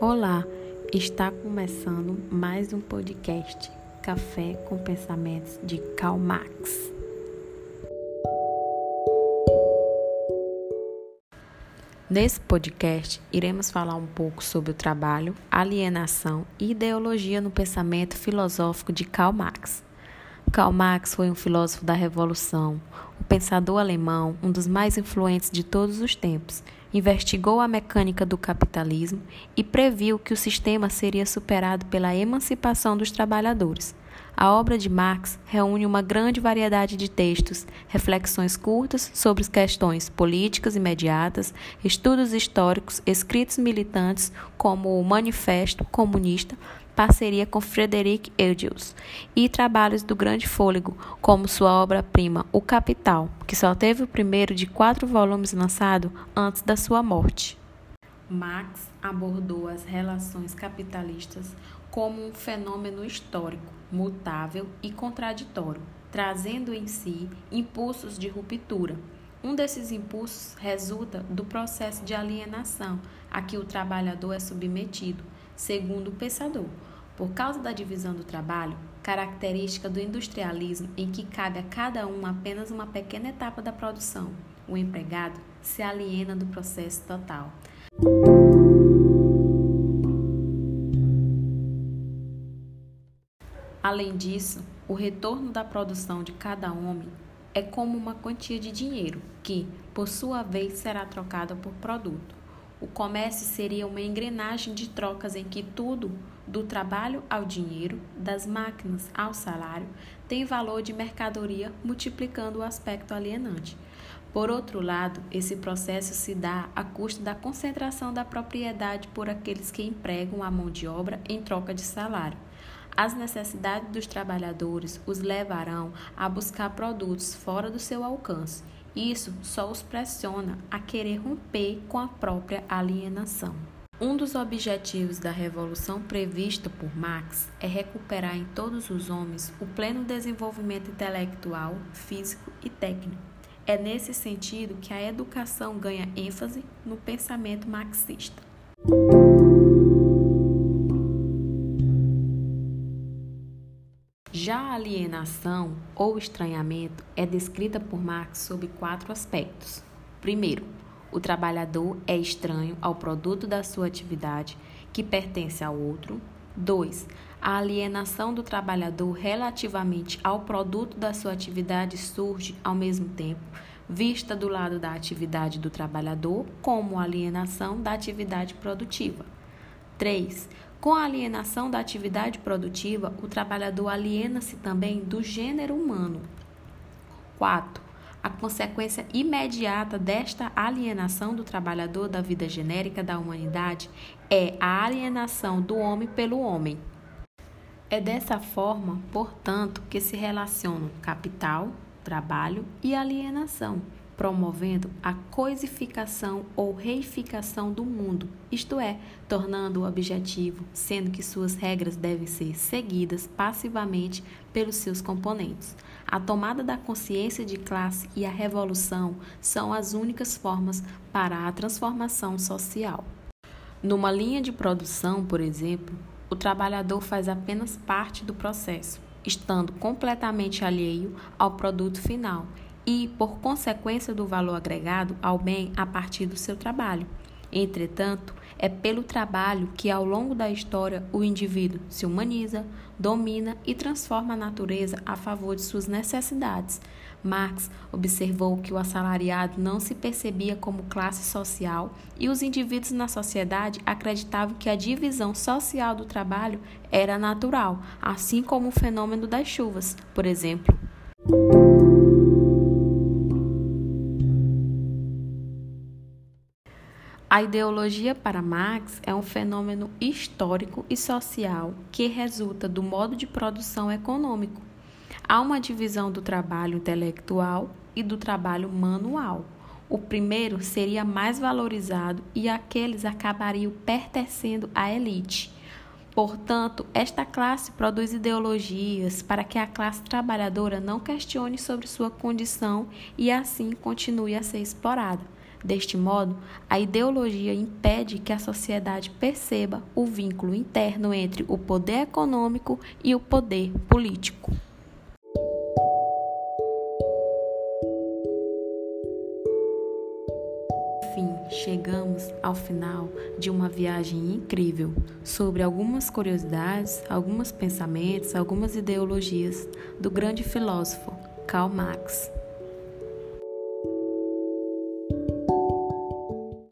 Olá, está começando mais um podcast Café com Pensamentos de Karl Marx. Nesse podcast, iremos falar um pouco sobre o trabalho, alienação e ideologia no pensamento filosófico de Karl Marx. Karl Marx foi um filósofo da Revolução, pensador alemão, um dos mais influentes de todos os tempos. Investigou a mecânica do capitalismo e previu que o sistema seria superado pela emancipação dos trabalhadores. A obra de Marx reúne uma grande variedade de textos, reflexões curtas sobre questões políticas imediatas, estudos históricos, escritos militantes, como o Manifesto Comunista, parceria com Frederick Engels, e trabalhos do Grande Fôlego, como sua obra-prima O Capital, que só teve o primeiro de quatro volumes lançado antes da sua morte. Marx abordou as relações capitalistas como um fenômeno histórico, mutável e contraditório, trazendo em si impulsos de ruptura. Um desses impulsos resulta do processo de alienação a que o trabalhador é submetido, segundo o pensador, por causa da divisão do trabalho, característica do industrialismo em que cabe a cada um apenas uma pequena etapa da produção. O empregado se aliena do processo total. Além disso, o retorno da produção de cada homem é como uma quantia de dinheiro que, por sua vez, será trocada por produto. O comércio seria uma engrenagem de trocas em que tudo, do trabalho ao dinheiro, das máquinas ao salário, tem valor de mercadoria, multiplicando o aspecto alienante. Por outro lado, esse processo se dá a custo da concentração da propriedade por aqueles que empregam a mão de obra em troca de salário. As necessidades dos trabalhadores os levarão a buscar produtos fora do seu alcance. Isso só os pressiona a querer romper com a própria alienação. Um dos objetivos da revolução prevista por Marx é recuperar em todos os homens o pleno desenvolvimento intelectual, físico e técnico. É nesse sentido que a educação ganha ênfase no pensamento marxista. Alienação ou estranhamento é descrita por Marx sob quatro aspectos. Primeiro, o trabalhador é estranho ao produto da sua atividade que pertence ao outro. 2. A alienação do trabalhador relativamente ao produto da sua atividade surge ao mesmo tempo, vista do lado da atividade do trabalhador como alienação da atividade produtiva. 3. Com a alienação da atividade produtiva, o trabalhador aliena-se também do gênero humano. 4. A consequência imediata desta alienação do trabalhador da vida genérica da humanidade é a alienação do homem pelo homem. É dessa forma, portanto, que se relacionam capital, trabalho e alienação promovendo a coisificação ou reificação do mundo, isto é, tornando-o objetivo, sendo que suas regras devem ser seguidas passivamente pelos seus componentes. A tomada da consciência de classe e a revolução são as únicas formas para a transformação social. Numa linha de produção, por exemplo, o trabalhador faz apenas parte do processo, estando completamente alheio ao produto final e, por consequência do valor agregado ao bem a partir do seu trabalho. Entretanto, é pelo trabalho que, ao longo da história, o indivíduo se humaniza, domina e transforma a natureza a favor de suas necessidades. Marx observou que o assalariado não se percebia como classe social e os indivíduos na sociedade acreditavam que a divisão social do trabalho era natural, assim como o fenômeno das chuvas, por exemplo. A ideologia para Marx é um fenômeno histórico e social que resulta do modo de produção econômico. Há uma divisão do trabalho intelectual e do trabalho manual. O primeiro seria mais valorizado e aqueles acabariam pertencendo à elite. Portanto, esta classe produz ideologias para que a classe trabalhadora não questione sobre sua condição e assim continue a ser explorada. Deste modo, a ideologia impede que a sociedade perceba o vínculo interno entre o poder econômico e o poder político. Enfim, chegamos ao final de uma viagem incrível sobre algumas curiosidades, alguns pensamentos, algumas ideologias do grande filósofo Karl Marx.